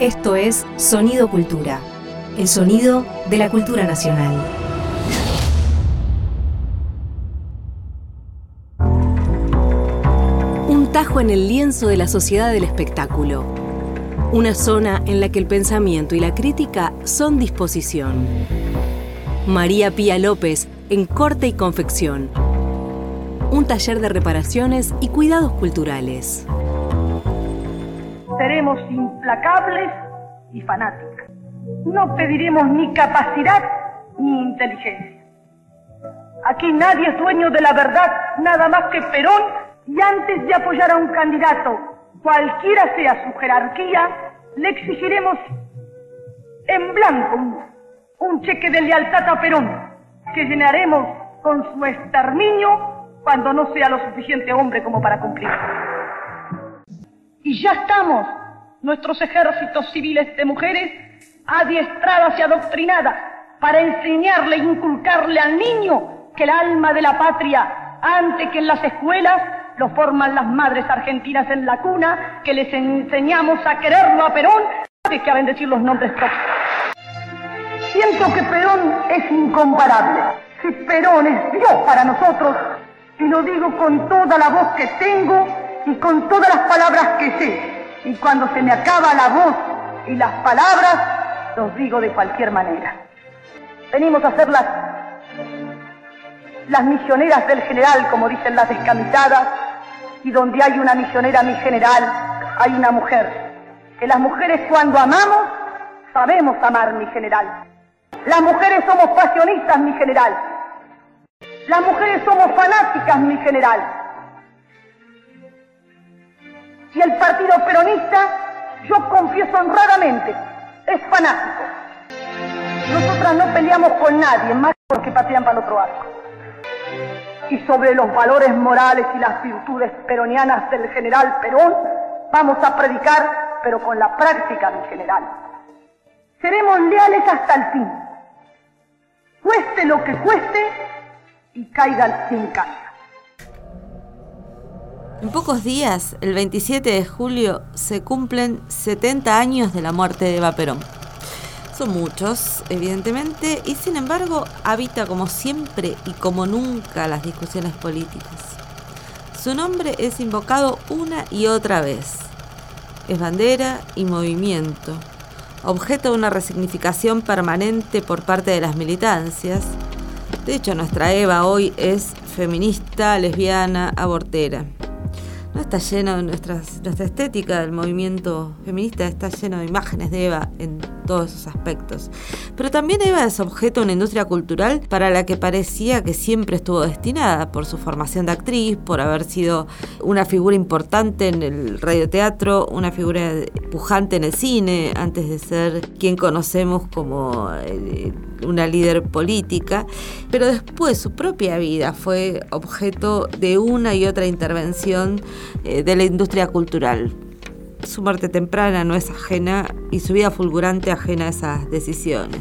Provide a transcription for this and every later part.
Esto es Sonido Cultura, el sonido de la cultura nacional. Un tajo en el lienzo de la sociedad del espectáculo. Una zona en la que el pensamiento y la crítica son disposición. María Pía López en corte y confección. Un taller de reparaciones y cuidados culturales seremos implacables y fanáticas. No pediremos ni capacidad ni inteligencia. Aquí nadie es dueño de la verdad nada más que Perón y antes de apoyar a un candidato, cualquiera sea su jerarquía, le exigiremos en blanco un, cheque de lealtad a Perón que llenaremos con su exterminio cuando no sea lo suficiente hombre como para cumplir. Y ya estamos, nuestros ejércitos civiles de mujeres, adiestradas y adoctrinadas para enseñarle e inculcarle al niño que el alma de la patria, antes que en las escuelas, lo forman las madres argentinas en la cuna, que les enseñamos a quererlo a Perón, antes que a bendecir los nombres propios. Siento que Perón es incomparable. Si Perón es Dios para nosotros, y lo digo con toda la voz que tengo, y con todas las palabras que sé. Y cuando se me acaba la voz y las palabras, los digo de cualquier manera. Venimos a ser las, las misioneras del general, como dicen las descamisadas, y donde hay una misionera, mi general, hay una mujer. Que las mujeres cuando amamos, sabemos amar, mi general. Las mujeres somos pasionistas, mi general. Las mujeres somos fanáticas, mi general. Y el partido peronista, yo confieso honradamente, es fanático. Nosotras no peleamos con nadie, más porque patean para el otro arco. Y sobre los valores morales y las virtudes peronianas del general Perón, vamos a predicar, pero con la práctica del general. Seremos leales hasta el fin. Cueste lo que cueste y caiga quien caiga. En pocos días, el 27 de julio, se cumplen 70 años de la muerte de Eva Perón. Son muchos, evidentemente, y sin embargo habita como siempre y como nunca las discusiones políticas. Su nombre es invocado una y otra vez. Es bandera y movimiento, objeto de una resignificación permanente por parte de las militancias. De hecho, nuestra Eva hoy es feminista, lesbiana, abortera está lleno de nuestras, nuestra estética del movimiento feminista, está lleno de imágenes de Eva en todos esos aspectos. Pero también Eva es objeto de una industria cultural para la que parecía que siempre estuvo destinada por su formación de actriz, por haber sido una figura importante en el radioteatro, una figura pujante en el cine, antes de ser quien conocemos como eh, una líder política, pero después su propia vida fue objeto de una y otra intervención eh, de la industria cultural. Su muerte temprana no es ajena y su vida fulgurante ajena a esas decisiones.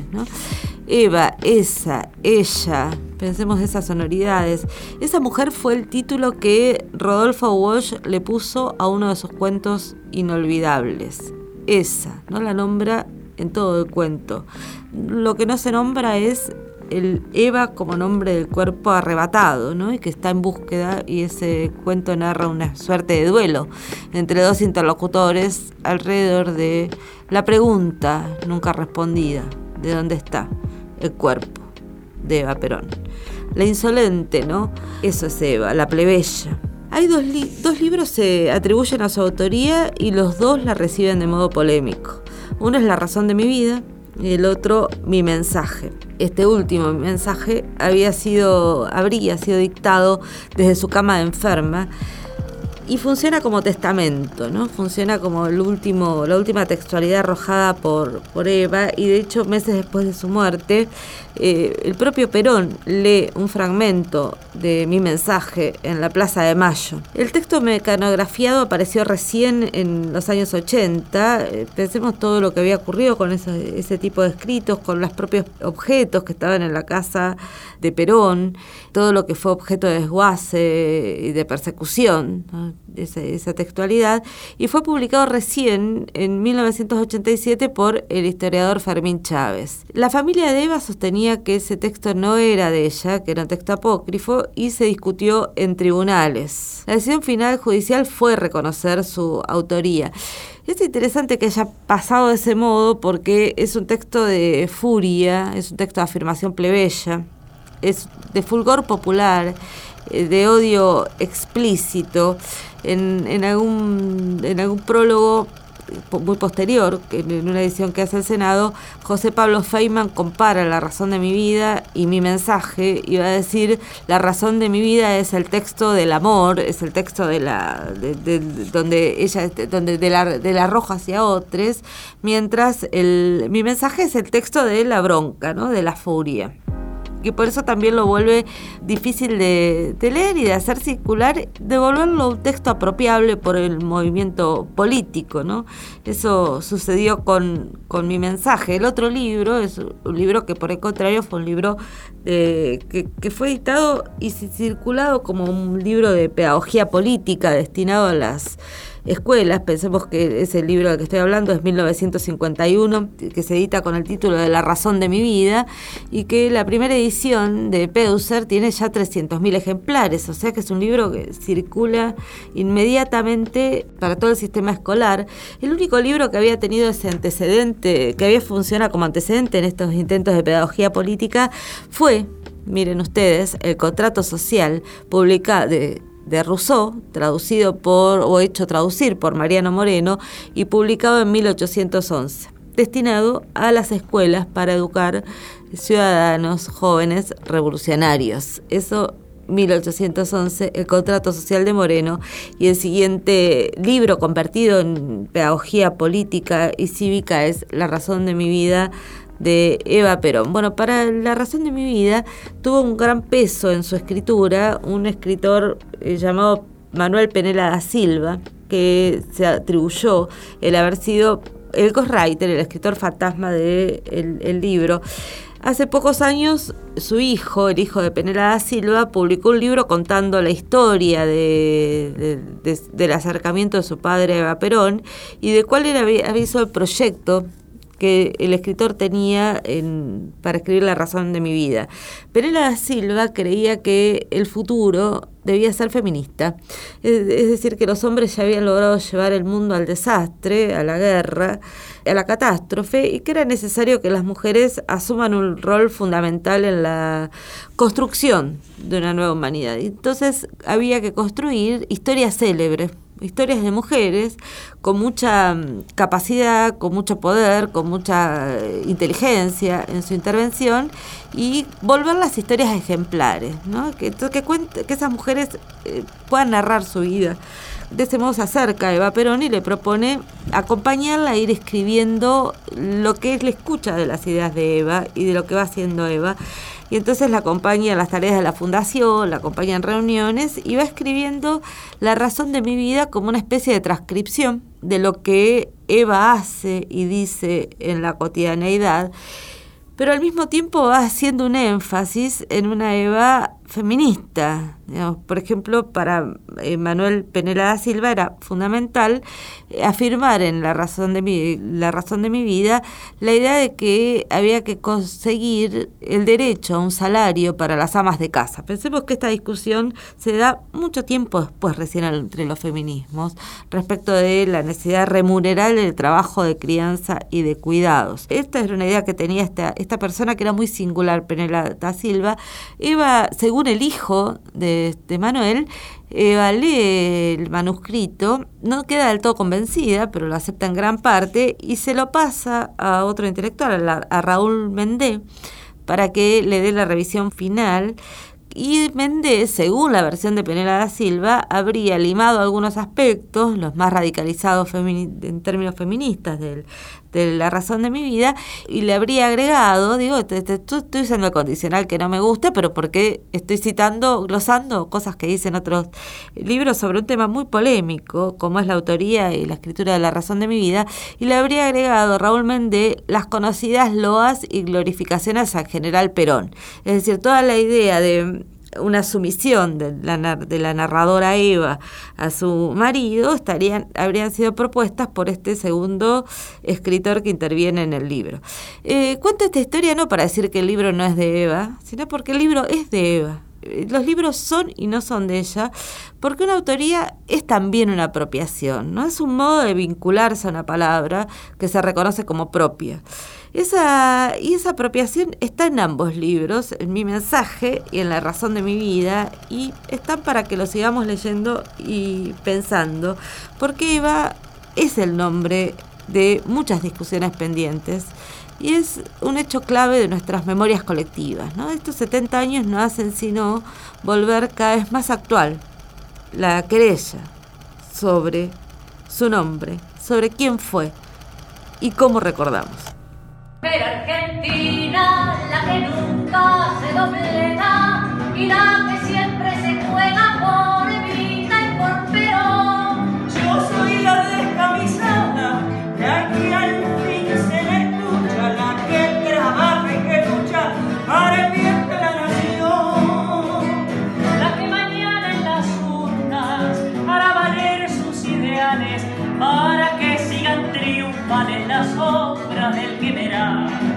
Eva, esa, ella, pensemos esas sonoridades. Esa mujer fue el título que Rodolfo Walsh le puso a uno de sus cuentos inolvidables. Esa, no la nombra en todo el cuento. Lo que no se nombra es el Eva como nombre del cuerpo arrebatado, ¿no? Y que está en búsqueda y ese cuento narra una suerte de duelo entre dos interlocutores alrededor de la pregunta nunca respondida, ¿de dónde está el cuerpo de Eva Perón? La insolente, ¿no? Eso es Eva, la plebeya. Hay dos, dos libros se atribuyen a su autoría y los dos la reciben de modo polémico. Uno es La razón de mi vida y el otro Mi mensaje. Este último mensaje había sido, habría sido dictado desde su cama de enferma y funciona como testamento, ¿no? Funciona como el último, la última textualidad arrojada por, por Eva y de hecho meses después de su muerte, eh, el propio Perón lee un fragmento de mi mensaje en la Plaza de Mayo. El texto mecanografiado apareció recién en los años 80, eh, pensemos todo lo que había ocurrido con ese, ese tipo de escritos, con los propios objetos que estaban en la casa de Perón, todo lo que fue objeto de desguace y de persecución. esa, textualidad, y fue publicado recién en 1987 por el historiador Fermín Chávez. La familia de Eva sostenía que ese texto no era de ella, que era un texto apócrifo, y se discutió en tribunales. La decisión final judicial fue reconocer su autoría. Es interesante que haya pasado de ese modo porque es un texto de furia, es un texto de afirmación plebeya, es de fulgor popular, eh, de odio explícito. En, en, algún, en algún prólogo muy posterior, en una edición que hace el Senado, José Pablo Feynman compara la razón de mi vida y mi mensaje y va a decir la razón de mi vida es el texto del amor, es el texto de la de, donde ella donde de la, de la roja hacia otros, mientras el, mi mensaje es el texto de la bronca, ¿no? de la furia que por eso también lo vuelve difícil de, leer y de hacer circular, de volverlo un texto apropiable por el movimiento político, ¿no? Eso sucedió con, con mi mensaje. El otro libro es un libro que por el contrario fue un libro que, que, fue editado y circulado como un libro de pedagogía política destinado a las escuelas. Pensemos que ese libro del que estoy hablando es 1951, que se edita con el título de La razón de mi vida, y que la primera edición de Peuser tiene ya 300.000 ejemplares, o sea que es un libro que circula inmediatamente para todo el sistema escolar. El único libro que había tenido ese antecedente, que había funcionado como antecedente en estos intentos de pedagogía política, fue miren ustedes, el contrato social publicado de de Rousseau, traducido por o hecho traducir por Mariano Moreno y publicado en 1811, destinado a las escuelas para educar ciudadanos jóvenes revolucionarios. Eso 1811, el contrato social de Moreno, y el siguiente libro convertido en pedagogía política y cívica es La razón de mi vida de Eva Perón. Bueno, para la razón de mi vida tuvo un gran peso en su escritura un escritor eh, llamado Manuel Penela da Silva, que se atribuyó el haber sido el ghostwriter, el escritor fantasma del de el libro. Hace pocos años su hijo, el hijo de Penela da Silva, publicó un libro contando la historia de, del acercamiento de su padre a Eva Perón y de cuál era, había sido el proyecto que el escritor tenía para escribir La razón de mi vida. Perela da Silva creía que el futuro debía ser feminista, es, decir, que los hombres ya habían logrado llevar el mundo al desastre, a la guerra, a la catástrofe, y que era necesario que las mujeres asuman un rol fundamental en la construcción de una nueva humanidad. Entonces había que construir historias célebres historias de mujeres con mucha mm, capacidad, con mucho poder, con mucha eh, inteligencia en su intervención y volver las historias ejemplares, ¿no? que, que, que esas mujeres eh, puedan narrar su vida. De ese modo se acerca Eva Perón y le propone acompañarla a ir escribiendo lo que es la escucha de las ideas de Eva y de lo que va haciendo Eva. Y entonces la acompaña en las tareas de la fundación, la acompaña en reuniones y va escribiendo la razón de mi vida como una especie de transcripción de lo que Eva hace y dice en la cotidianeidad, pero al mismo tiempo va haciendo un énfasis en una Eva feminista. por ejemplo, para eh, Manuel Penela da Silva era fundamental eh, afirmar en la razón de mi, la razón de mi vida la idea de que había que conseguir el derecho a un salario para las amas de casa. Pensemos que esta discusión se da mucho tiempo después recién entre los feminismos respecto de la necesidad de remunerar el trabajo de crianza y de cuidados. Esta era una idea que tenía esta, esta persona que era muy singular, Penela da Silva, iba, según el hijo de, Manuel, Eva lee el manuscrito, no queda del todo convencida, pero lo acepta en gran parte y se lo pasa a otro intelectual, a, Raúl Mendé, para que le dé la revisión final. Y Méndez, según la versión de Penela da Silva, habría limado algunos aspectos, los más radicalizados en términos feministas del, de la razón de mi vida y le habría agregado, digo, estoy usando el condicional que no me gusta, pero porque estoy citando, glosando cosas que dicen otros libros sobre un tema muy polémico, como es la autoría y la escritura de la razón de mi vida, y le habría agregado Raúl Méndez las conocidas loas y glorificaciones al general Perón. Es decir, toda la idea de una sumisión de la, de la narradora Eva a su marido, estarían, habrían sido propuestas por este segundo escritor que interviene en el libro. Eh, cuento esta historia no para decir que el libro no es de Eva, sino porque el libro es de Eva los libros son y no son de ella, porque una autoría es también una apropiación, ¿no? Es un modo de vincularse a una palabra que se reconoce como propia. Esa, y esa apropiación está en ambos libros, en mi mensaje y en la razón de mi vida, y están para que lo sigamos leyendo y pensando, porque Eva es el nombre de muchas discusiones pendientes y es un hecho clave de nuestras memorias colectivas. ¿no? Estos 70 años no hacen sino volver cada vez más actual la querella sobre su nombre, sobre quién fue y cómo recordamos. Pero Argentina, la que nunca se doblega y la que siempre se juega por Evita y por Perón. Yo soy la descamisada, la que al fin se le escucha, la que trabaja y que lucha para el bien de la nación. La que mañana en las urnas hará valer sus ideales para las obras del que.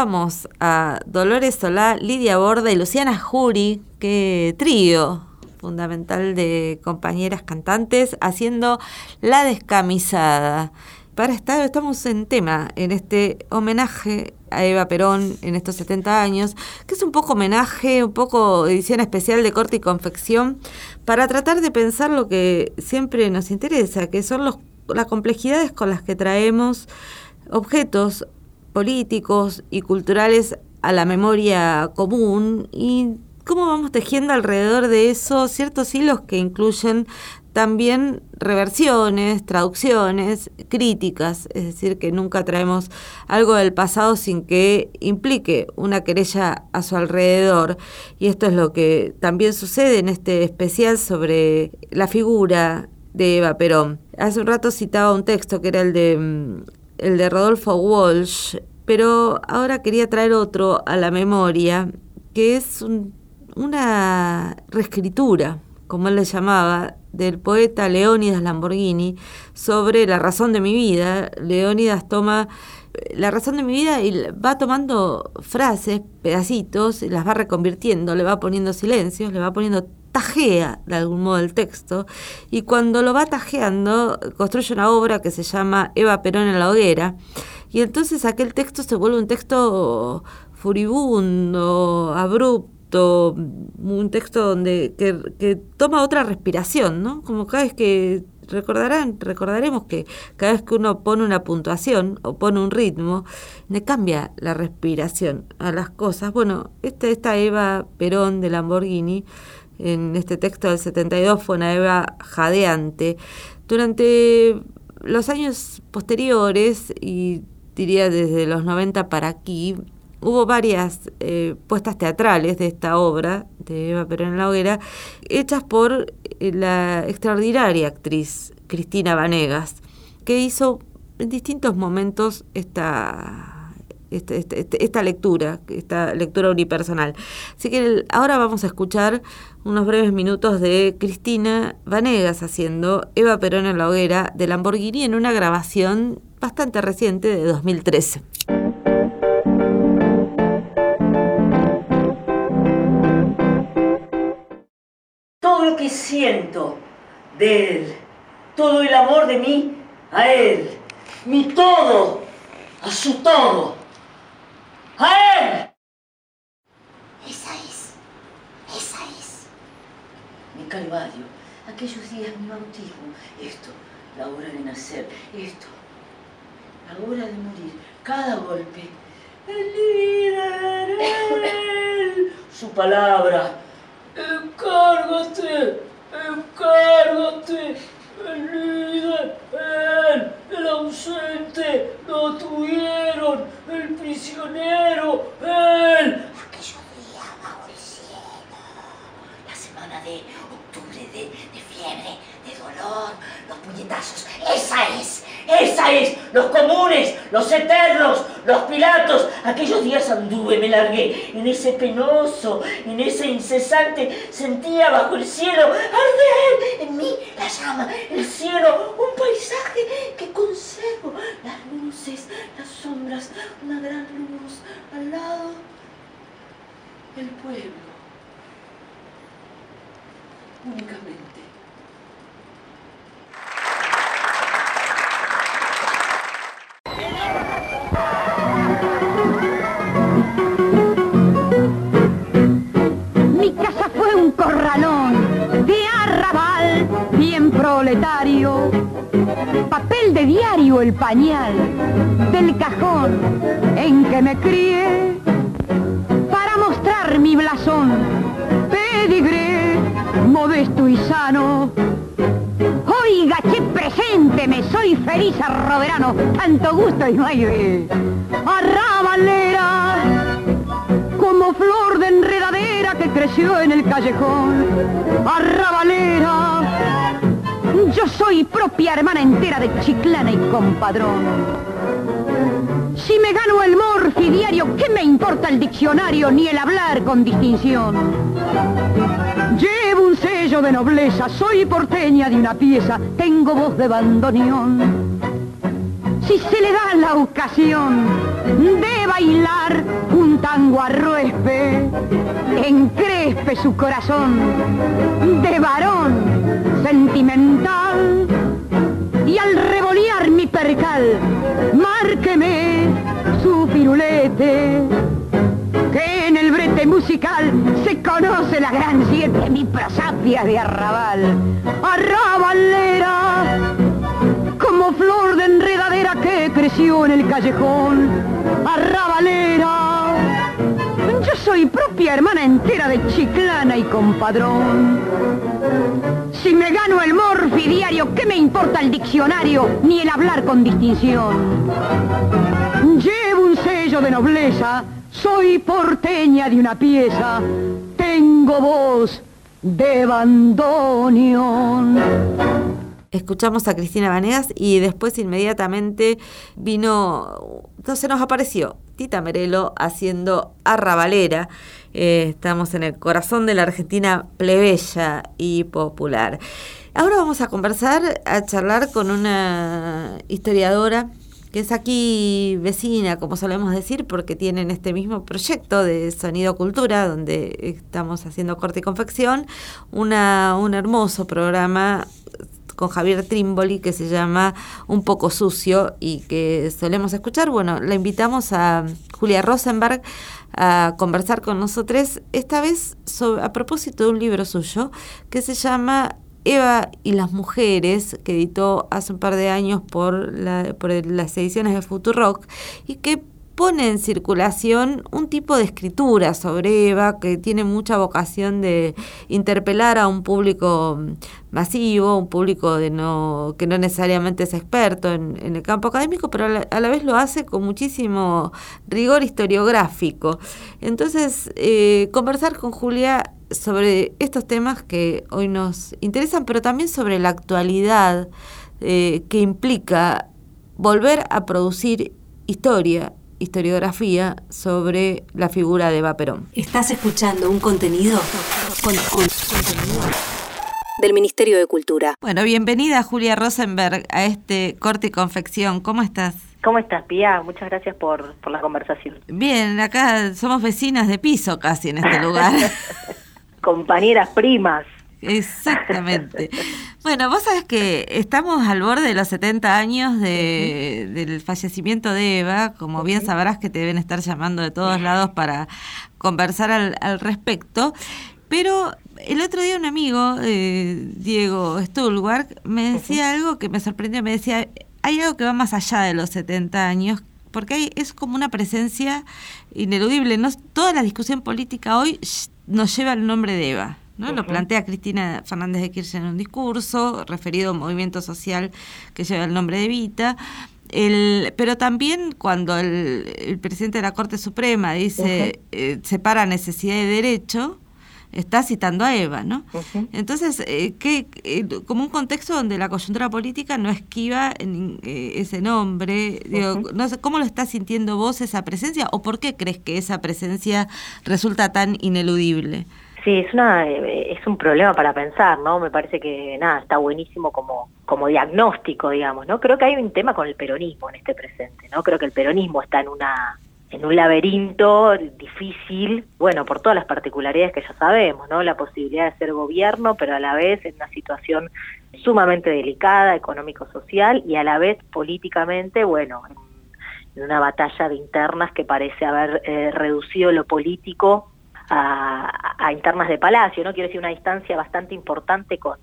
Escuchábamos a Dolores Solá, Lidia Borda y Luciana Jury, que trío fundamental de compañeras cantantes, haciendo La Descamisada. Para estar, estamos en tema, en este homenaje a Eva Perón en estos 70 años, que es un poco homenaje, un poco edición especial de corte y confección, para tratar de pensar lo que siempre nos interesa, que son las complejidades con las que traemos objetos políticos y culturales a la memoria común y cómo vamos tejiendo alrededor de eso ciertos hilos que incluyen también reversiones, traducciones, críticas, es decir, que nunca traemos algo del pasado sin que implique una querella a su alrededor. Y esto es lo que también sucede en este especial sobre la figura de Eva Perón. Hace un rato citaba un texto que era el de, el de Rodolfo Walsh, pero ahora quería traer otro a la memoria, que es un, una reescritura, como él le llamaba, del poeta Leónidas Lamborghini sobre la razón de mi vida. Leónidas toma la razón de mi vida y va tomando frases, pedacitos, las va reconvirtiendo, le va poniendo silencios, le va poniendo tajea de algún modo el texto y cuando lo va tajeando construye una obra que se llama Eva Perón en la hoguera y entonces aquel texto se vuelve un texto furibundo, abrupto, un texto donde que, toma otra respiración, ¿no? Como cada vez que recordarán, recordaremos que cada vez que uno pone una puntuación o pone un ritmo, le cambia la respiración a las cosas. Bueno, esta, esta Eva Perón de Lamborghini, en este texto del 72, fue una Eva jadeante. Durante los años posteriores, y diría desde los 90 para aquí, hubo varias eh, puestas teatrales de esta obra de Eva Perón en la hoguera, hechas por eh, la extraordinaria actriz Cristina Vanegas, que hizo en distintos momentos esta, esta, esta, esta lectura, esta lectura unipersonal. Así que ahora vamos a escuchar unos breves minutos de Cristina Vanegas haciendo Eva Perón en la hoguera de Lamborghini en una grabación bastante reciente de 2013. Todo lo que siento de él, todo el amor de mí a él, mi todo, a su todo, a él. Esa es, esa es. Mi calvario, aquellos días mi bautismo, esto, la hora de nacer, esto, la hora de morir, cada golpe. El líder, él, su palabra, encárgate, encárgate, líder, él, el ausente, lo tuvieron, el prisionero, él. Bajo el cielo, la semana de octubre de, de fiebre, de dolor, los puñetazos, esa es, esa es, los comunes, los eternos, los pilatos, aquellos días anduve, me largué, en ese penoso, en ese incesante, sentía bajo el cielo arder en mí la llama, el cielo, un paisaje que conservo, las luces, las sombras, una gran luz, al lado, el pueblo, únicamente. Papel de diario el pañal del cajón en que me crié. Para mostrar mi blasón, pedigré modesto y sano. Oiga, che presente, me soy feliz arroberano, tanto gusto y no hay de arrabalera como flor de enredadera que creció en el callejón. Arrabalera, yo soy propia hermana entera de Chiclana y compadrón. Si me gano el morfi diario, ¿qué me importa el diccionario ni el hablar con distinción? Llevo un sello de nobleza, soy porteña de una pieza, tengo voz de bandoneón si se le da la ocasión de bailar un tango arruespe, encrespe su corazón de varón sentimental y al revolear mi percal, márqueme su firulete que en el brete musical se conoce la gran siete, mi prosapia de arrabal, arrabalera como flor de enredadera que creció en el callejón, arrabalera. Soy propia hermana entera de Chiclana y compadrón. Si me gano el morfi diario, ¿qué me importa el diccionario ni el hablar con distinción? Llevo un sello de nobleza, soy porteña de una pieza, tengo voz de bandoneón. Escuchamos a Cristina Vanegas y después inmediatamente vino, entonces nos apareció Tita Merelo haciendo Arrabalera. Eh, estamos en el corazón de la Argentina plebeya y popular. Ahora vamos a conversar, a charlar con una historiadora que es aquí vecina, como solemos decir, porque tienen este mismo proyecto de Sonido Cultura, donde estamos haciendo corte y confección, una, un hermoso programa con Javier Trimboli que se llama Un poco sucio y que solemos escuchar. Bueno, la invitamos a Julia Rosenberg a conversar con nosotros, esta vez a propósito de un libro suyo que se llama Eva y las mujeres, que editó hace un par de años por, la, por las ediciones de Futurock y que pone en circulación un tipo de escritura sobre Eva que tiene mucha vocación de interpelar a un público masivo, un público de no, que no necesariamente es experto en, el campo académico, pero a la, a la, vez lo hace con muchísimo rigor historiográfico. Entonces, eh, conversar con Julia sobre estos temas que hoy nos interesan, pero también sobre la actualidad eh, que implica volver a producir historia historiografía sobre la figura de Eva Perón. Estás escuchando un contenido con, con contenido del Ministerio de Cultura. Bueno, bienvenida Julia Rosenberg a este corte y confección. ¿Cómo estás? ¿Cómo estás, Pía? Muchas gracias por, por la conversación. Bien, acá somos vecinas de piso casi en este lugar. Compañeras primas. Exactamente. Bueno, vos sabés que estamos al borde de los 70 años de, del fallecimiento de Eva, como bien sabrás que te deben estar llamando de todos lados para conversar al, al respecto, pero el otro día un amigo, eh, Diego Stulwark, me decía algo que me sorprendió, me decía, hay algo que va más allá de los 70 años, porque hay, es como una presencia ineludible. No, toda la discusión política hoy nos lleva al nombre de Eva. ¿No? Lo plantea Cristina Fernández de Kirchner en un discurso referido a un movimiento social que lleva el nombre de Evita. El, pero también cuando el, presidente de la Corte Suprema dice eh, separa necesidad de derecho, está citando a Eva, ¿no? Entonces, eh, que, eh, como un contexto donde la coyuntura política no esquiva en, ese nombre, digo, no sé, ¿cómo lo estás sintiendo vos esa presencia o por qué crees que esa presencia resulta tan ineludible? Sí, es una eh, es un problema para pensar, ¿no? Me parece que nada, está buenísimo como como diagnóstico, digamos, ¿no? Creo que hay un tema con el peronismo en este presente, ¿no? Creo que el peronismo está en una en un laberinto difícil, bueno, por todas las particularidades que ya sabemos, ¿no? La posibilidad de ser gobierno, pero a la vez en una situación sumamente delicada, económico-social, y a la vez políticamente, bueno, en, una batalla de internas que parece haber eh, reducido lo político a, internas de Palacio, ¿no? Quiero decir, una distancia bastante importante con,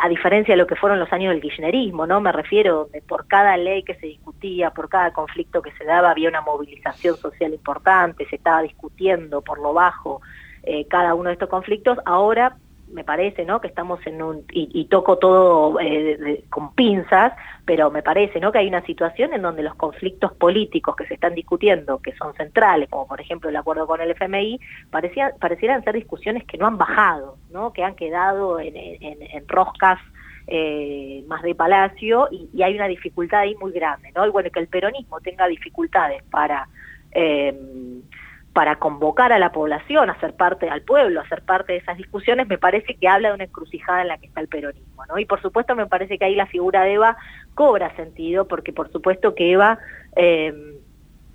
a diferencia de lo que fueron los años del kirchnerismo, ¿no? Me refiero donde por cada ley que se discutía, por cada conflicto que se daba, había una movilización social importante, se estaba discutiendo por lo bajo eh, cada uno de estos conflictos. Ahora me parece, ¿no? Que estamos en un, y, toco todo eh, con pinzas, pero me parece, ¿no? Que hay una situación en donde los conflictos políticos que se están discutiendo, que son centrales, como por ejemplo el acuerdo con el FMI, parecía, parecieran ser discusiones que no han bajado, ¿no? Que han quedado en, en, roscas eh, más de palacio y, y, hay una dificultad ahí muy grande, ¿no? Y bueno, que el peronismo tenga dificultades para... Eh, para convocar a la población a ser parte, al pueblo, a ser parte de esas discusiones, me parece que habla de una encrucijada en la que está el peronismo, ¿no? Y por supuesto me parece que ahí la figura de Eva cobra sentido, porque por supuesto que Eva... Eh,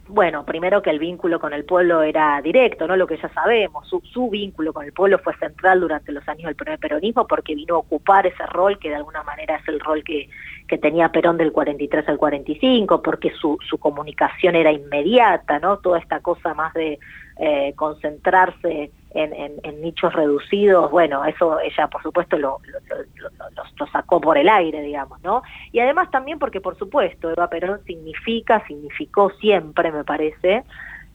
bueno, primero que el vínculo con el pueblo era directo, ¿no? Lo que ya sabemos, su, su, vínculo con el pueblo fue central durante los años del primer peronismo porque vino a ocupar ese rol que de alguna manera es el rol que, que tenía Perón del 43 al 45, porque su, su comunicación era inmediata, ¿no? Toda esta cosa más de eh, concentrarse en, en, nichos reducidos, bueno, eso ella por supuesto lo, sacó por el aire, digamos, ¿no? Y además también porque por supuesto Eva Perón significa, significó siempre, me parece,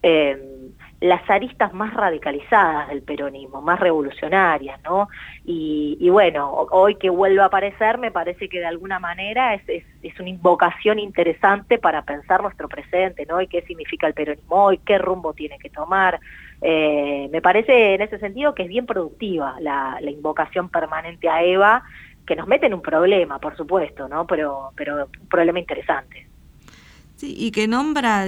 eh, las aristas más radicalizadas del peronismo, más revolucionarias, ¿no? Y, bueno, hoy que vuelve a aparecer, me parece que de alguna manera es, es, una invocación interesante para pensar nuestro presente, ¿no? Y qué significa el peronismo hoy, qué rumbo tiene que tomar. Eh, me parece en ese sentido que es bien productiva la, la invocación permanente a Eva, que nos mete en un problema, por supuesto, ¿no? Pero, pero un problema interesante. Sí, y que nombra,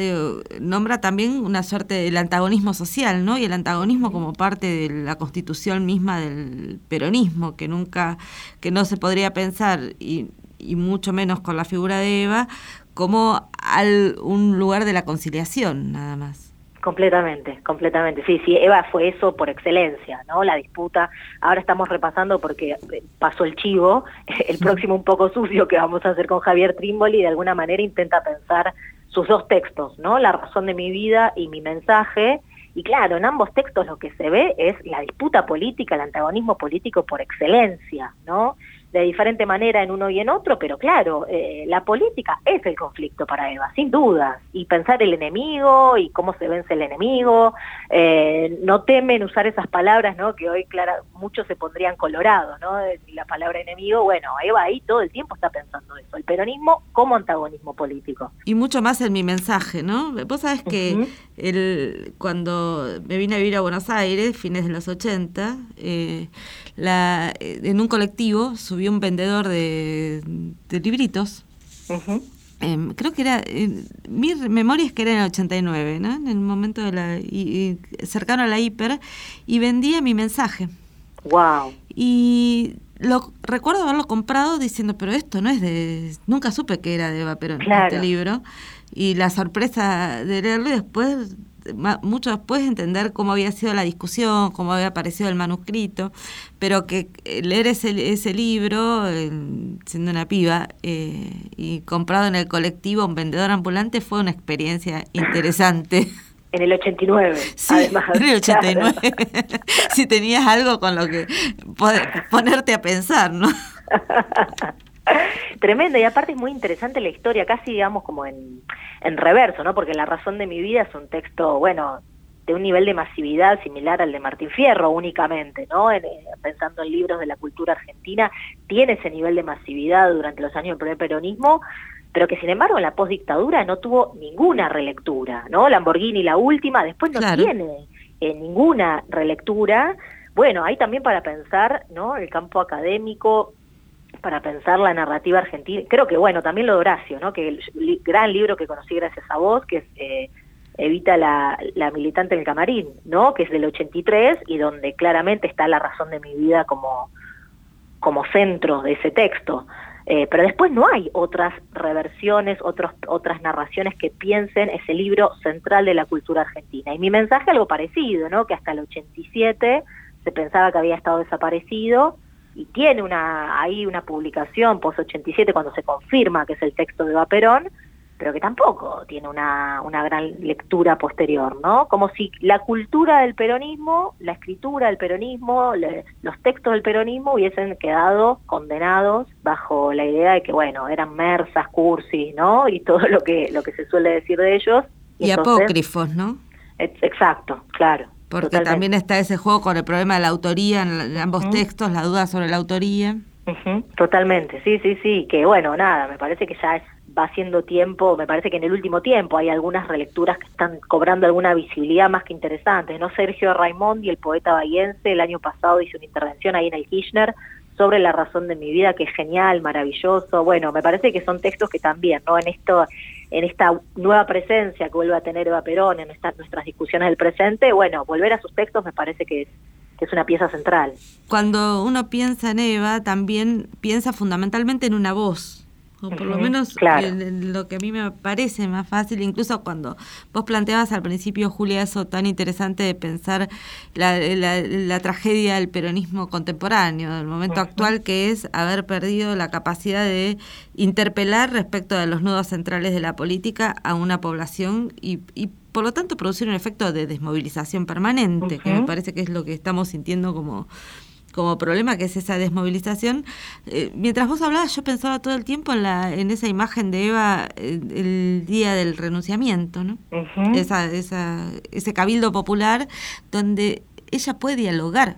nombra también una suerte del antagonismo social, ¿no? Y el antagonismo como parte de la constitución misma del peronismo, que nunca, que no se podría pensar, y, y mucho menos con la figura de Eva, como al, un lugar de la conciliación, nada más. Completamente, completamente. Sí, sí, Eva fue eso por excelencia, ¿no? La disputa. Ahora estamos repasando porque eh, pasó el chivo, el próximo un poco sucio que vamos a hacer con Javier Trimboli, de alguna manera intenta pensar sus dos textos, ¿no? La razón de mi vida y mi mensaje. Y claro, en ambos textos lo que se ve es la disputa política, el antagonismo político por excelencia, ¿no? De diferente manera en uno y en otro, pero claro, eh, la política es el conflicto para Eva, sin dudas, y pensar el enemigo y cómo se vence el enemigo, eh, no temen usar esas palabras, ¿no? Que hoy, claro, muchos se pondrían colorados, ¿no? La palabra enemigo, bueno, Eva ahí todo el tiempo está pensando eso, el peronismo como antagonismo político. Y mucho más en mi mensaje, ¿no? Vos sabés que el, cuando me vine a vivir a Buenos Aires, fines de los 80, eh, la, en un colectivo subí un vendedor de, libritos. Em, creo que era, mi memoria es que era en el 89, ¿no? En el momento de la, y, cercano a la hiper, y vendía mi mensaje. Wow. Y lo recuerdo haberlo comprado diciendo, pero esto no es de... Nunca supe que era de Eva Perón este libro. Y la sorpresa de leerlo y después, mucho después, entender cómo había sido la discusión, cómo había aparecido el manuscrito, pero que eh, leer ese, ese libro, siendo una piba, eh, y comprado en el colectivo, un vendedor ambulante, fue una experiencia interesante. En el 89, sí, además. En el 89. si tenías algo con lo que ponerte a pensar, ¿no? Tremendo, y aparte es muy interesante la historia, casi digamos como en, en reverso, ¿no? Porque La razón de mi vida es un texto, bueno, de un nivel de masividad similar al de Martín Fierro únicamente, ¿no? Eh, pensando en libros de la cultura argentina, tiene ese nivel de masividad durante los años del primer peronismo, pero que sin embargo en la postdictadura no tuvo ninguna relectura, ¿no? Lamborghini la última, después no tiene eh, ninguna relectura. Bueno, hay también para pensar, ¿no? El campo académico, para pensar la narrativa argentina. Creo que, bueno, también lo de Horacio, ¿no? Que el gran libro que conocí gracias a vos, que es eh, Evita la, la militante en el camarín, ¿no? Que es del 83 y donde claramente está la razón de mi vida como, como centro de ese texto. Eh, pero después no hay otras reversiones, otros, otras narraciones que piensen ese libro central de la cultura argentina. Y mi mensaje algo parecido, ¿no? Que hasta el 87 se pensaba que había estado desaparecido y tiene una ahí una publicación post 87 cuando se confirma que es el texto de Vaperón, pero que tampoco tiene una, una gran lectura posterior, ¿no? Como si la cultura del peronismo, la escritura del peronismo, los textos del peronismo hubiesen quedado condenados bajo la idea de que, bueno, eran mersas, cursis, ¿no? Y todo lo que, lo que se suele decir de ellos. Y, apócrifos, ¿no? Exacto, claro. Porque también está ese juego con el problema de la autoría en, ambos textos, la duda sobre la autoría. Totalmente, sí, sí, sí, que bueno, nada, me parece que ya es va haciendo tiempo, me parece que en el último tiempo hay algunas relecturas que están cobrando alguna visibilidad más que interesante, ¿no? Sergio Raimondi, el poeta bahiense, el año pasado hizo una intervención ahí en el Kirchner sobre la razón de mi vida, que es genial, maravilloso. Bueno, me parece que son textos que también, ¿no? En esto, en esta nueva presencia que vuelve a tener Eva Perón, en estas nuestras discusiones del presente, bueno, volver a sus textos me parece que es, que es una pieza central. Cuando uno piensa en Eva, también piensa fundamentalmente en una voz, o por lo menos lo que a mí me parece más fácil, incluso cuando vos planteabas al principio, Julia, eso tan interesante de pensar la, la, tragedia del peronismo contemporáneo, del momento actual, que es haber perdido la capacidad de interpelar respecto de los nudos centrales de la política a una población y, y por lo tanto producir un efecto de desmovilización permanente, que me parece que es lo que estamos sintiendo como como problema, que es esa desmovilización. Eh, mientras vos hablabas, yo pensaba todo el tiempo en, la, en esa imagen de Eva eh, el día del renunciamiento, ¿no? esa, esa, ese cabildo popular donde ella puede dialogar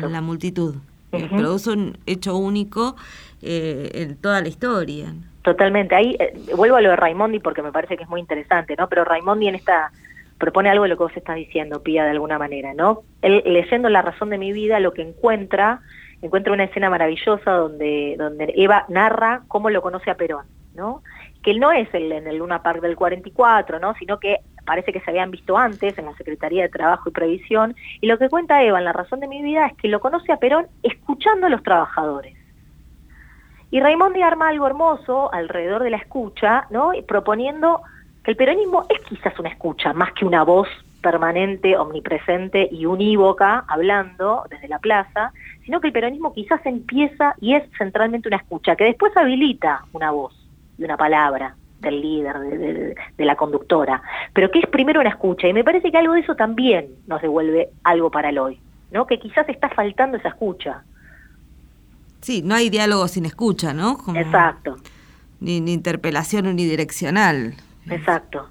con la multitud. produce un hecho único eh, en toda la historia. Totalmente. Ahí vuelvo a lo de Raimondi porque me parece que es muy interesante, ¿no? Pero Raimondi en esta propone algo de lo que vos estás diciendo, Pía, de alguna manera, ¿no? Él, leyendo La razón de mi vida, lo que encuentra, encuentra una escena maravillosa donde, donde Eva narra cómo lo conoce a Perón, ¿no? Que él no es el, en el Luna Park del 44, ¿no? Sino que parece que se habían visto antes en la Secretaría de Trabajo y Previsión, y lo que cuenta Eva en La razón de mi vida es que lo conoce a Perón escuchando a los trabajadores. Y Raimondi arma algo hermoso alrededor de la escucha, ¿no? proponiendo que el peronismo es quizás una escucha, más que una voz permanente, omnipresente y unívoca hablando desde la plaza, sino que el peronismo quizás empieza y es centralmente una escucha, que después habilita una voz y una palabra del líder, de, la conductora, pero que es primero una escucha, y me parece que algo de eso también nos devuelve algo para el hoy, ¿no? que quizás está faltando esa escucha. Sí, no hay diálogo sin escucha, ¿no? Exacto. Ni, ni interpelación unidireccional. Exacto.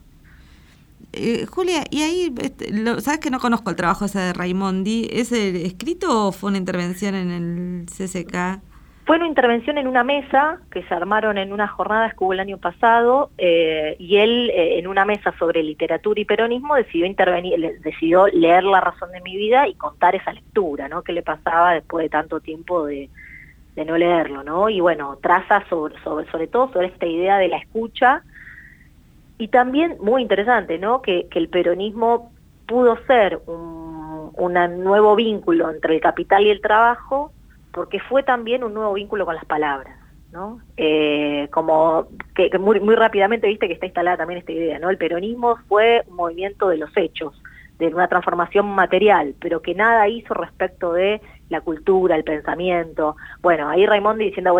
Eh, Julia, y ahí, este, ¿sabes que no conozco el trabajo ese de Raimondi? ¿Es escrito o fue una intervención en el CCK? Fue una intervención en una mesa que se armaron en unas jornadas que hubo el año pasado eh, y él eh, en una mesa sobre literatura y peronismo decidió intervenir, decidió leer La razón de mi vida y contar esa lectura, ¿no? ¿Qué le pasaba después de tanto tiempo de, de no leerlo, ¿no? Y bueno, traza sobre, sobre, sobre todo sobre esta idea de la escucha y también, muy interesante, ¿no? Que, el peronismo pudo ser un, nuevo vínculo entre el capital y el trabajo porque fue también un nuevo vínculo con las palabras. ¿no? Eh, como que, que muy, muy rápidamente viste que está instalada también esta idea, ¿no? El peronismo fue un movimiento de los hechos, de una transformación material, pero que nada hizo respecto de la cultura, el pensamiento. Bueno, ahí Raimondi diciendo,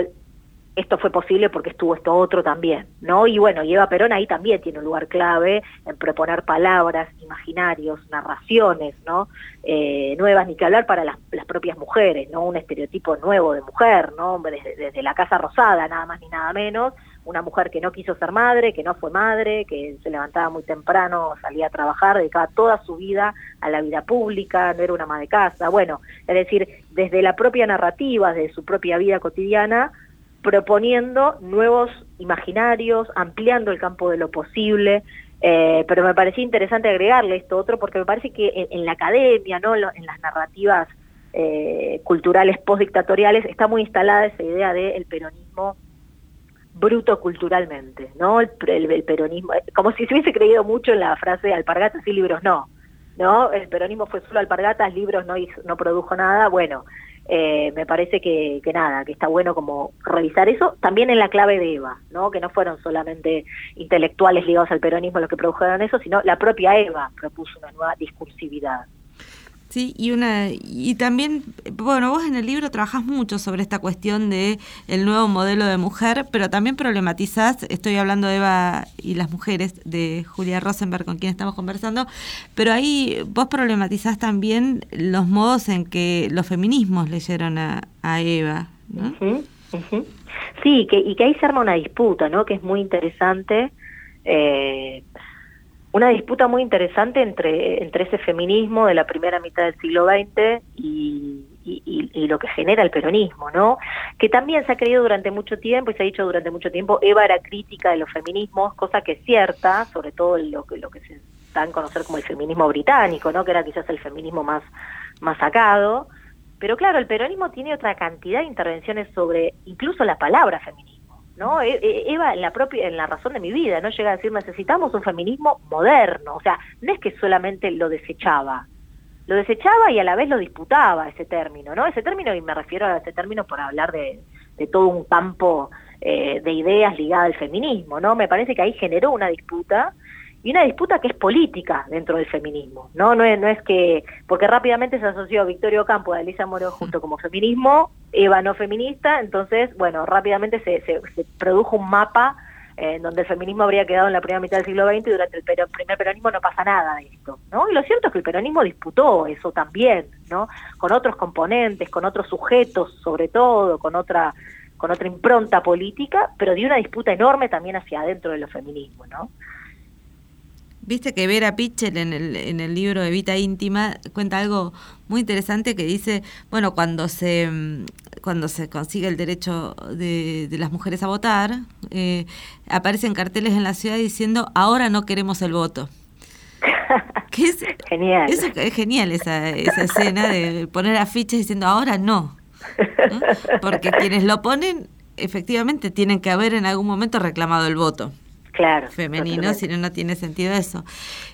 esto fue posible porque estuvo esto otro también, ¿no? Y bueno, y Eva Perón ahí también tiene un lugar clave en proponer palabras, imaginarios, narraciones, ¿no? Eh, nuevas, ni que hablar para las, las, propias mujeres, ¿no? Un estereotipo nuevo de mujer, ¿no? Desde, desde, la Casa Rosada, nada más ni nada menos, una mujer que no quiso ser madre, que no fue madre, que se levantaba muy temprano, salía a trabajar, dedicaba toda su vida a la vida pública, no era una ama de casa, bueno, es decir, desde la propia narrativa, desde su propia vida cotidiana, proponiendo nuevos imaginarios, ampliando el campo de lo posible, eh, pero me parecía interesante agregarle esto otro porque me parece que en, la academia, no en las narrativas eh, culturales postdictatoriales está muy instalada esa idea del el peronismo bruto culturalmente, ¿no? El, el, peronismo, como si se hubiese creído mucho en la frase alpargatas y libros no, ¿no? El peronismo fue solo alpargatas, libros no, hizo, no produjo nada, bueno, eh, me parece que, que, nada, que está bueno como revisar eso, también en la clave de Eva, ¿no? que no fueron solamente intelectuales ligados al peronismo los que produjeron eso, sino la propia Eva propuso una nueva discursividad. Sí, y una y también, bueno, vos en el libro trabajás mucho sobre esta cuestión de el nuevo modelo de mujer, pero también problematizás, estoy hablando de Eva y las mujeres, de Julia Rosenberg, con quien estamos conversando, pero ahí vos problematizás también los modos en que los feminismos leyeron a, a Eva, ¿no? Uh -huh, uh -huh. Sí, que, y que ahí se arma una disputa, ¿no? Que es muy interesante. Eh, una disputa muy interesante entre, entre ese feminismo de la primera mitad del siglo XX y, y, lo que genera el peronismo, ¿no? Que también se ha creído durante mucho tiempo y se ha dicho durante mucho tiempo, Eva era crítica de los feminismos, cosa que es cierta, sobre todo lo que, lo que se da en conocer como el feminismo británico, ¿no? Que era quizás el feminismo más, más sacado. Pero claro, el peronismo tiene otra cantidad de intervenciones sobre incluso la palabra feminismo. ¿No? Eva en la propia en la razón de mi vida no llega a decir necesitamos un feminismo moderno, o sea, no es que solamente lo desechaba, lo desechaba y a la vez lo disputaba ese término, ¿no? Ese término y me refiero a ese término por hablar de, de todo un campo eh, de ideas ligada al feminismo, ¿no? Me parece que ahí generó una disputa y una disputa que es política dentro del feminismo, ¿no? No es, no es que, porque rápidamente se asoció Victorio Campo, a Elisa Moro junto como feminismo, Eva no feminista, entonces, bueno, rápidamente se, se, se produjo un mapa eh, donde el feminismo habría quedado en la primera mitad del siglo XX y durante el pero, primer peronismo no pasa nada de esto, ¿no? Y lo cierto es que el peronismo disputó eso también, ¿no? Con otros componentes, con otros sujetos, sobre todo, con otra con otra impronta política, pero dio una disputa enorme también hacia adentro de los feminismos, ¿no? Viste que Vera Pichel en el, en el libro de Vita Íntima cuenta algo muy interesante que dice, bueno, cuando se cuando se consigue el derecho de, de las mujeres a votar, eh, aparecen carteles en la ciudad diciendo, ahora no queremos el voto. que es, genial. Es, es genial esa, esa escena de poner afiches diciendo, ahora no. ¿no? Porque quienes lo ponen, efectivamente, tienen que haber en algún momento reclamado el voto claro, femenino, si no, no tiene sentido eso.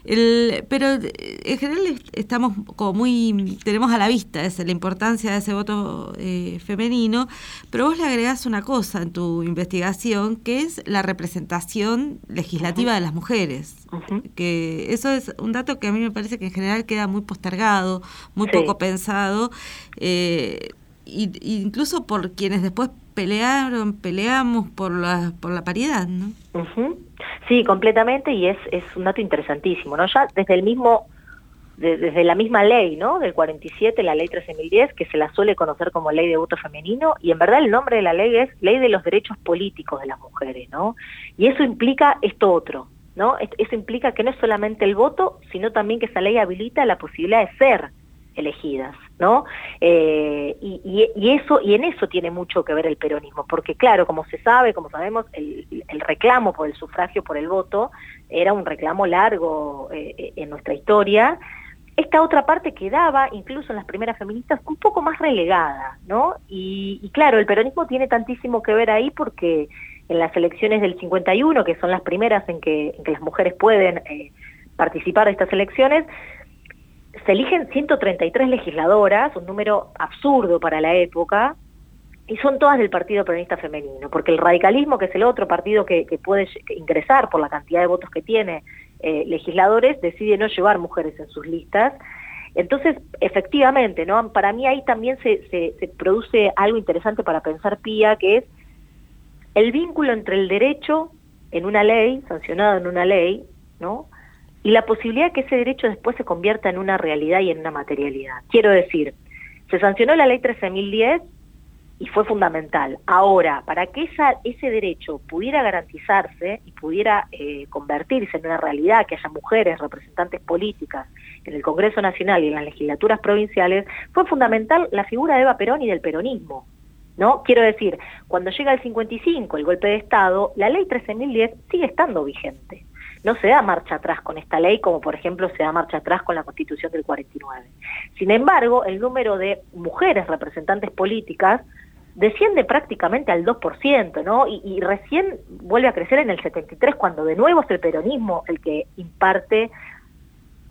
El, pero en general estamos como muy, tenemos a la vista esa, la importancia de ese voto eh, femenino, pero vos le agregás una cosa en tu investigación, que es la representación legislativa uh -huh. de las mujeres. Uh -huh. Que eso es un dato que a mí me parece que en general queda muy postergado, muy sí. poco pensado. Eh, y, incluso por quienes después pelearon, peleamos por la, por la paridad, ¿no? Uh. Sí, completamente, y es, es un dato interesantísimo, ¿no? Ya desde el mismo, de, desde la misma ley, ¿no? Del 47, la ley 13.010, que se la suele conocer como ley de voto femenino, y en verdad el nombre de la ley es ley de los derechos políticos de las mujeres, ¿no? Y eso implica esto otro, ¿no? Eso implica que no es solamente el voto, sino también que esa ley habilita la posibilidad de ser elegidas, ¿no? Eh, y, y, eso y en eso tiene mucho que ver el peronismo, porque claro, como se sabe, como sabemos, el, reclamo por el sufragio, por el voto, era un reclamo largo eh, en nuestra historia. Esta otra parte quedaba, incluso en las primeras feministas, un poco más relegada, ¿no? Y, y claro, el peronismo tiene tantísimo que ver ahí porque en las elecciones del 51, que son las primeras en que, en que las mujeres pueden eh, participar de estas elecciones, se eligen 133 legisladoras, un número absurdo para la época, y son todas del Partido Peronista Femenino, porque el radicalismo, que es el otro partido que, puede ingresar por la cantidad de votos que tiene eh, legisladores, decide no llevar mujeres en sus listas. Entonces, efectivamente, ¿no? para mí ahí también se, se produce algo interesante para pensar, Pía, que es el vínculo entre el derecho en una ley, sancionado en una ley, ¿no? Y la posibilidad que ese derecho después se convierta en una realidad y en una materialidad. Quiero decir, se sancionó la ley 13.010 y fue fundamental. Ahora, para que esa, ese derecho pudiera garantizarse y pudiera eh, convertirse en una realidad, que haya mujeres representantes políticas en el Congreso Nacional y en las legislaturas provinciales, fue fundamental la figura de Eva Perón y del peronismo. ¿No? Quiero decir, cuando llega el 55, el golpe de Estado, la ley 13.010 sigue estando vigente no se da marcha atrás con esta ley, como por ejemplo se da marcha atrás con la Constitución del 49. Sin embargo, el número de mujeres representantes políticas desciende prácticamente al 2%, ¿no? Y, recién vuelve a crecer en el 73, cuando de nuevo es el peronismo el que imparte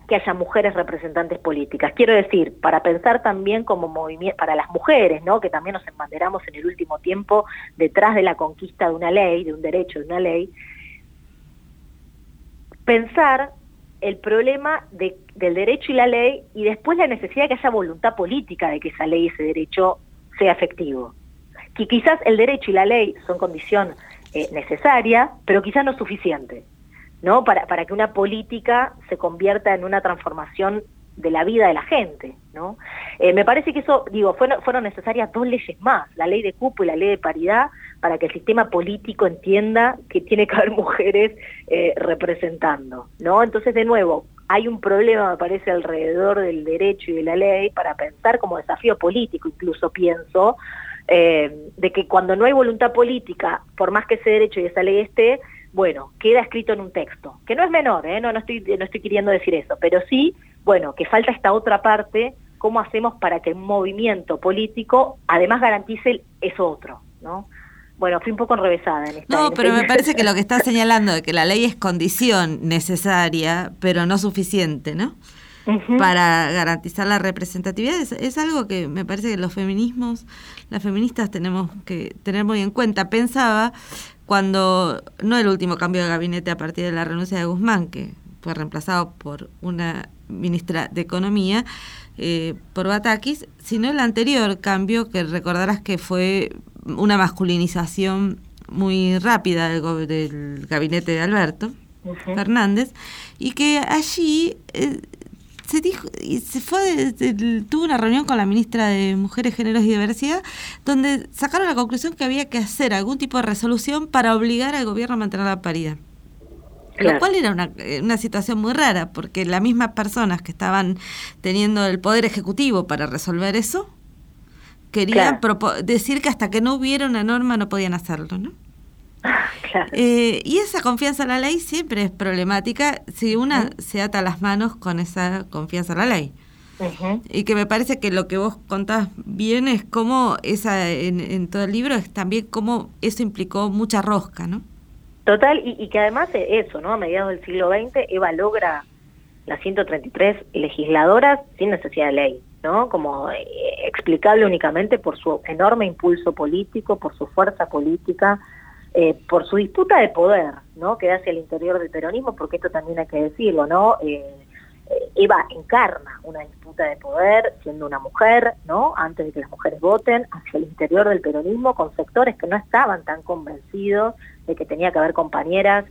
que haya mujeres representantes políticas. Quiero decir, para pensar también como movimiento, para las mujeres, ¿no? Que también nos embanderamos en el último tiempo detrás de la conquista de una ley, de un derecho, de una ley, pensar el problema del derecho y la ley y después la necesidad de que haya voluntad política de que esa ley y ese derecho sea efectivo. Que quizás el derecho y la ley son condición eh, necesaria, pero quizás no suficiente, ¿no? Para, para que una política se convierta en una transformación de la vida de la gente, ¿no? Eh, me parece que eso, digo, fueron, fueron necesarias dos leyes más, la ley de cupo y la ley de paridad, para que el sistema político entienda que tiene que haber mujeres eh, representando, ¿no? Entonces, de nuevo, hay un problema, me parece, alrededor del derecho y de la ley para pensar como desafío político, incluso pienso, eh, de que cuando no hay voluntad política, por más que ese derecho y esa ley esté, bueno, queda escrito en un texto, que no es menor, ¿eh? no, no, estoy, no estoy queriendo decir eso, pero sí, bueno, que falta esta otra parte, cómo hacemos para que un movimiento político además garantice eso otro, ¿no? Bueno, fui un poco enrevesada en esta. No, pero me parece que lo que está señalando de que la ley es condición necesaria, pero no suficiente, ¿no? Para garantizar la representatividad es, algo que me parece que los feminismos, las feministas tenemos que tener muy en cuenta. Pensaba cuando, no el último cambio de gabinete a partir de la renuncia de Guzmán, que fue reemplazado por una ministra de Economía, eh, por Batakis, sino el anterior cambio que recordarás que fue una masculinización muy rápida del, gabinete de Alberto Fernández y que allí eh, se dijo y se fue tuvo una reunión con la ministra de Mujeres, Géneros y Diversidad donde sacaron la conclusión que había que hacer algún tipo de resolución para obligar al gobierno a mantener la paridad. Lo cual era una, eh, una, situación muy rara, porque las mismas personas que estaban teniendo el poder ejecutivo para resolver eso querían decir que hasta que no hubiera una norma no podían hacerlo, ¿no? Eh, y esa confianza en la ley siempre es problemática si una se ata las manos con esa confianza en la ley. Y que me parece que lo que vos contás bien es cómo esa, en, todo el libro, es también cómo eso implicó mucha rosca, ¿no? Total, y, que además eso, ¿no? A mediados del siglo XX, Eva logra las 133 legisladoras sin necesidad de ley. ¿no? Como eh, explicable únicamente por su enorme impulso político, por su fuerza política, eh, por su disputa de poder, ¿no? Que hacia el interior del peronismo, porque esto también hay que decirlo, ¿no? Eh, Eva encarna una disputa de poder siendo una mujer, ¿no? Antes de que las mujeres voten, hacia el interior del peronismo con sectores que no estaban tan convencidos de que tenía que haber compañeras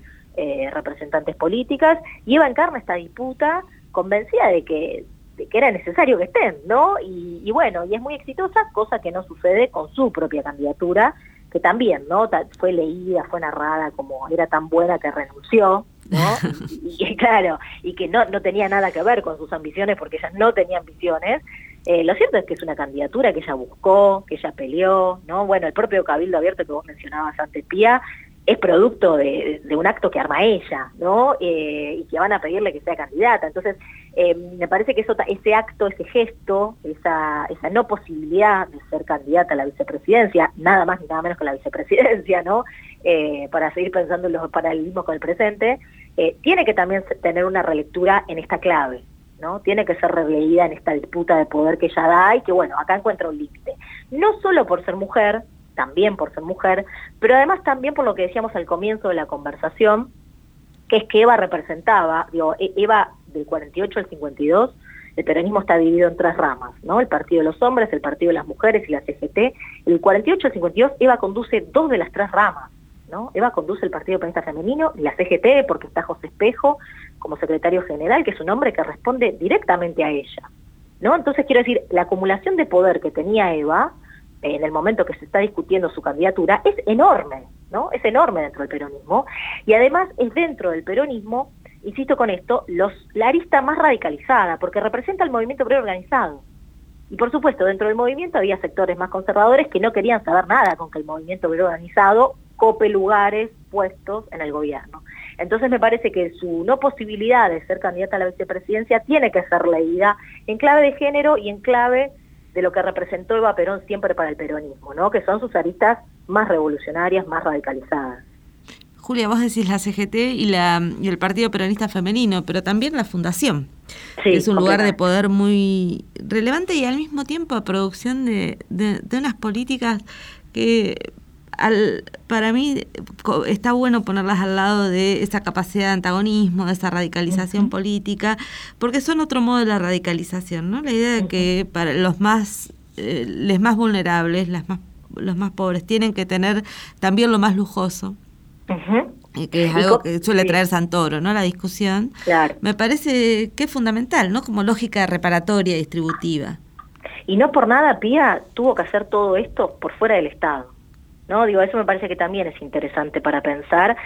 representantes políticas, y Eva encarna esta disputa convencida de que que era necesario que estén, ¿no? Y, bueno, y es muy exitosa, cosa que no sucede con su propia candidatura, que también, ¿no? Fue leída, fue narrada como era tan buena que renunció, ¿no? y, claro, y que no, no tenía nada que ver con sus ambiciones porque ella no tenía ambiciones. Eh, lo cierto es que es una candidatura que ella buscó, que ella peleó, ¿no? Bueno, el propio Cabildo Abierto que vos mencionabas antes, Pía, es producto de, un acto que arma ella, ¿no? Eh, y que van a pedirle que sea candidata. Entonces, eh, me parece que eso, ese acto, ese gesto, esa, esa no posibilidad de ser candidata a la vicepresidencia, nada más ni nada menos que la vicepresidencia, ¿no? Eh, para seguir pensando en los paralelismos con el presente, tiene que también tener una relectura en esta clave, ¿no? Tiene que ser releída en esta disputa de poder que ella da y que, bueno, acá encuentra un límite. No solo por ser mujer, también por ser mujer, pero además también por lo que decíamos al comienzo de la conversación, que es que Eva representaba, digo, e- Eva del 48 al 52, el peronismo está dividido en tres ramas, ¿no? El partido de los hombres, el partido de las mujeres y la CGT. El 48 al 52, Eva conduce dos de las tres ramas, ¿no? Eva conduce el Partido Peronista Femenino y la CGT porque está José Espejo como secretario general, que es un hombre que responde directamente a ella, ¿no? Entonces quiero decir, la acumulación de poder que tenía Eva en el momento que se está discutiendo su candidatura es enorme, ¿no? Es enorme dentro del peronismo y además es dentro del peronismo, insisto con esto, los, la arista más radicalizada, porque representa el movimiento obrero organizado. Y por supuesto, dentro del movimiento había sectores más conservadores que no querían saber nada con que el movimiento obrero organizado cope lugares puestos en el gobierno. Entonces me parece que su no posibilidad de ser candidata a la vicepresidencia tiene que ser leída en clave de género y en clave de lo que representó Eva Perón siempre para el peronismo, ¿no? que son sus aristas más revolucionarias, más radicalizadas. Julia, vos decís la CGT y, la, y el Partido Peronista Femenino, pero también la Fundación. Sí, es un lugar de poder muy relevante y al mismo tiempo producción de, de, de unas políticas que al, para mí está bueno ponerlas al lado de esa capacidad de antagonismo, de esa radicalización política, porque son otro modo de la radicalización, ¿no? La idea de que para los más, eh, los más vulnerables, las más, los más pobres, tienen que tener también lo más lujoso, eh, que es algo que suele traer Santoro, ¿no? La discusión. Claro. Me parece que es fundamental, ¿no? Como lógica reparatoria, distributiva. Y no por nada Pía tuvo que hacer todo esto por fuera del Estado. ¿No? Digo, eso me parece que también es interesante para pensar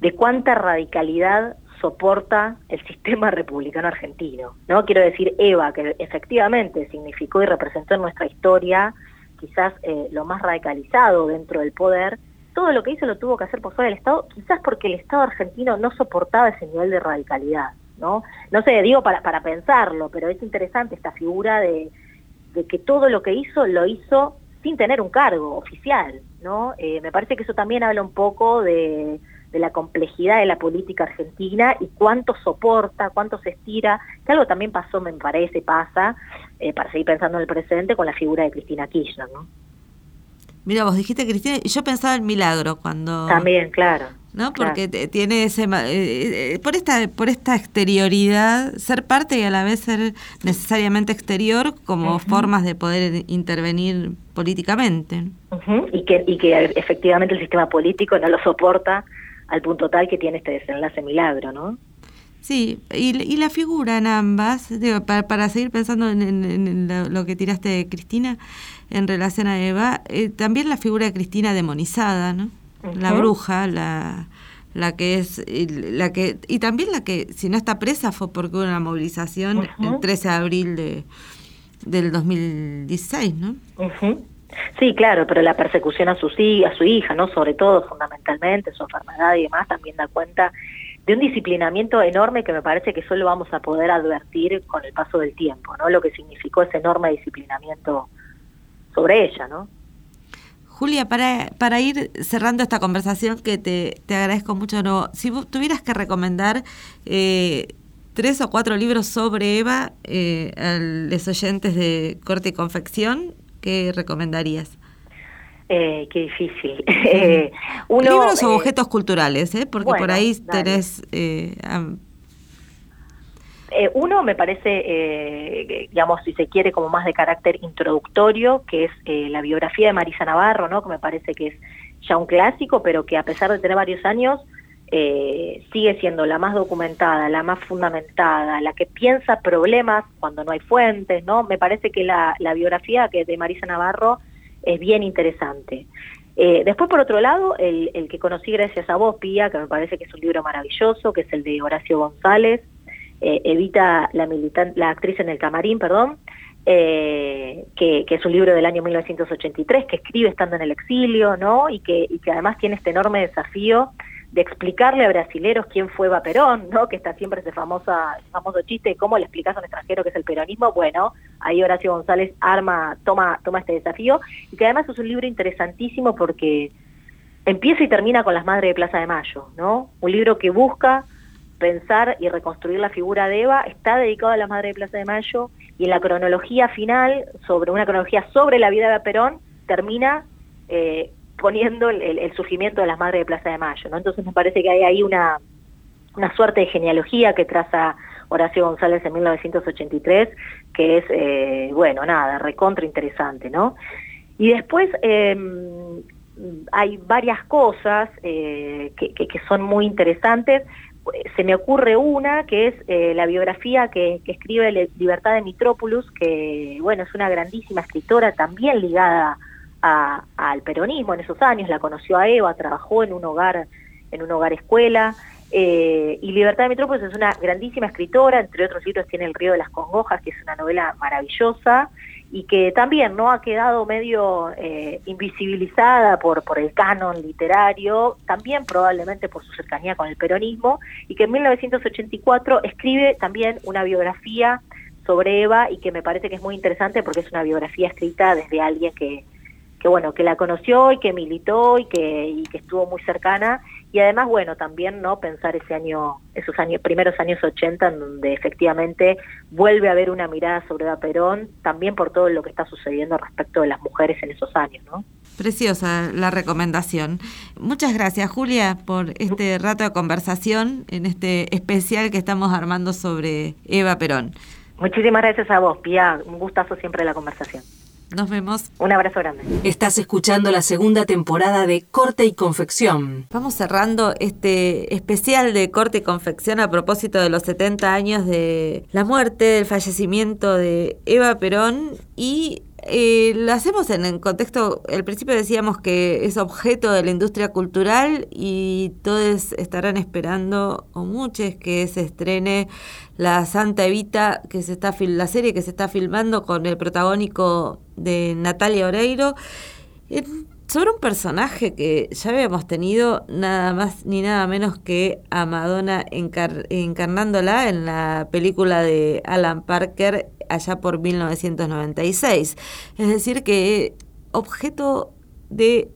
de cuánta radicalidad soporta el sistema republicano argentino. ¿no? Quiero decir, Eva, que efectivamente significó y representó en nuestra historia quizás eh, lo más radicalizado dentro del poder, todo lo que hizo lo tuvo que hacer por fuera del Estado, quizás porque el Estado argentino no soportaba ese nivel de radicalidad. ¿no? No sé, digo para, para pensarlo, pero es interesante esta figura de, de que todo lo que hizo lo hizo sin tener un cargo oficial, ¿no? Eh, me parece que eso también habla un poco de, de, la complejidad de la política argentina y cuánto soporta, cuánto se estira, que algo también pasó, me parece, pasa, eh, para seguir pensando en el presente, con la figura de Cristina Kirchner, ¿no? Mira, vos dijiste Cristina, y yo pensaba en Milagro cuando... También, claro. ¿No? Porque tiene ese ma- eh, eh, por esta por esta exterioridad, ser parte y a la vez ser necesariamente exterior como formas de poder intervenir políticamente. Y, que, y que efectivamente el sistema político no lo soporta al punto tal que tiene este desenlace milagro, ¿no? Sí, y, y la figura en ambas, digo, para, para seguir pensando en, en- en lo, lo que tiraste de Cristina en relación a Eva, eh, también la figura de Cristina demonizada, ¿no? La bruja, la, la que es, y la que y también la que si no está presa fue porque hubo una movilización el 13 de abril de del 2016, ¿no? Ujú. Sí, claro, pero la persecución a, sus, hi- a su hija, ¿no? Sobre todo, fundamentalmente, su enfermedad y demás, también da cuenta de un disciplinamiento enorme que me parece que solo vamos a poder advertir con el paso del tiempo, ¿no? Lo que significó ese enorme disciplinamiento sobre ella, ¿no? Julia, para, para ir cerrando esta conversación, que te, te agradezco mucho, no, si vos tuvieras que recomendar eh, tres o cuatro libros sobre Eva eh, a los oyentes de corte y confección, ¿qué recomendarías? Eh, qué difícil. Eh, uno, libros o eh, objetos culturales, ¿eh? porque por ahí tenés... eh, uno me parece, eh, digamos, si se quiere, como más de carácter introductorio, que es eh, la biografía de Marisa Navarro, ¿no? que me parece que es ya un clásico, pero que a pesar de tener varios años, eh, sigue siendo la más documentada, la más fundamentada, la que piensa problemas cuando no hay fuentes, ¿no? Me parece que la, la biografía que de Marisa Navarro es bien interesante. Eh, después, por otro lado, el, el que conocí gracias a vos, Pía, que me parece que es un libro maravilloso, que es el de Horacio González, eh, Evita la, militan la actriz en el camarín, perdón, eh, que, que es un libro del año 1983, que escribe estando en el exilio, ¿no? Y que, y que además tiene este enorme desafío de explicarle a brasileros quién fue Eva Perón, ¿no? Que está siempre ese famoso chiste de cómo le explicas a un extranjero qué es el peronismo. Bueno, ahí Horacio González arma, toma, toma este desafío, y que además es un libro interesantísimo porque empieza y termina con las madres de Plaza de Mayo, ¿no? Un libro que busca pensar y reconstruir la figura de Eva, está dedicado a las madres de Plaza de Mayo, y en la cronología final, sobre una cronología sobre la vida de Perón, termina eh, poniendo el, surgimiento de las Madres de Plaza de Mayo, ¿no? Entonces me parece que hay ahí una, una suerte de genealogía que traza Horacio González en 1983, que es, eh, bueno, nada, recontra interesante, ¿no? Y después eh, hay varias cosas eh, que son muy interesantes. Se me ocurre una, que es eh, la biografía que, escribe Libertad de Mitrópolis, que, bueno, es una grandísima escritora también ligada a- al peronismo en esos años. La conoció a Eva, trabajó en un hogar, en un hogar escuela. Eh, y Libertad de Metrópolis es una grandísima escritora, entre otros libros tiene El río de las congojas, que es una novela maravillosa y que también no ha quedado medio eh, invisibilizada por, por el canon literario, también probablemente por su cercanía con el peronismo, y que en 1984 escribe también una biografía sobre Eva y que me parece que es muy interesante porque es una biografía escrita desde alguien que, que bueno, que la conoció y que militó y que, y que estuvo muy cercana y además bueno también no pensar ese año esos años primeros años 80 en donde efectivamente vuelve a haber una mirada sobre Eva Perón también por todo lo que está sucediendo respecto de las mujeres en esos años no Preciosa la recomendación. Muchas gracias, Julia, por este rato de conversación en este especial que estamos armando sobre Eva Perón. muchísimas gracias a vos Pia un gustazo siempre la conversación Nos vemos. un abrazo grande Estás escuchando la segunda temporada de Corte y Confección. Vamos cerrando este especial de corte y confección a propósito de los 70 años de la muerte, del fallecimiento de Eva Perón y eh, lo hacemos en el contexto, al principio decíamos que es objeto de la industria cultural y todos estarán esperando, o muchos, que se estrene la Santa Evita, que se está la serie que se está filmando con el protagónico de Natalia Oreiro. Sobre un personaje que ya habíamos tenido nada más ni nada menos que a Madonna encar- encarnándola en la película de Alan Parker allá por 1996. Es decir, que objeto de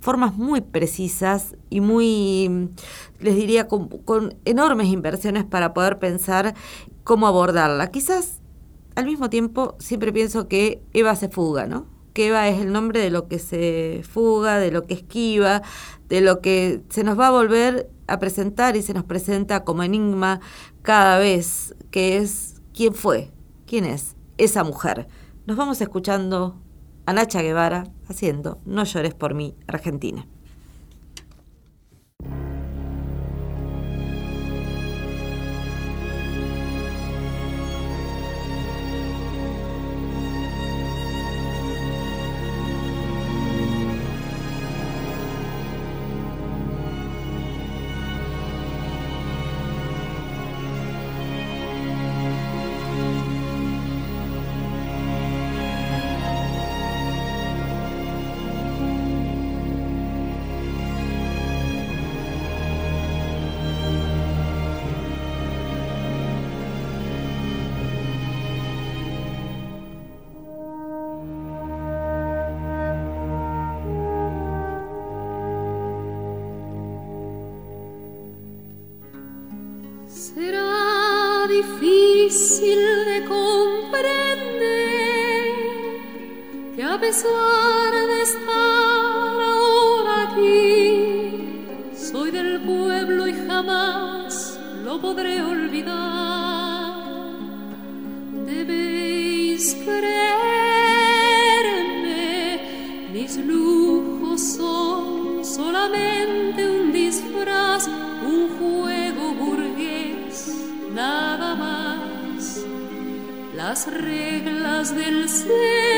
formas muy precisas y muy, les diría, con, con enormes inversiones para poder pensar cómo abordarla. Quizás al mismo tiempo siempre pienso que Eva se fuga, ¿no? Que Eva es el nombre de lo que se fuga, de lo que esquiva, de lo que se nos va a volver a presentar y se nos presenta como enigma cada vez, que es quién fue, quién es esa mujer. Nos vamos escuchando a Nacha Guevara haciendo No llores por mí, Argentina. Pesar de estar ahora aquí, soy del pueblo y jamás lo podré olvidar. Debéis creerme, mis lujos son solamente un disfraz, un juego burgués, nada más. Las reglas del ceremonial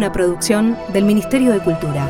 una producción del Ministerio de Cultura.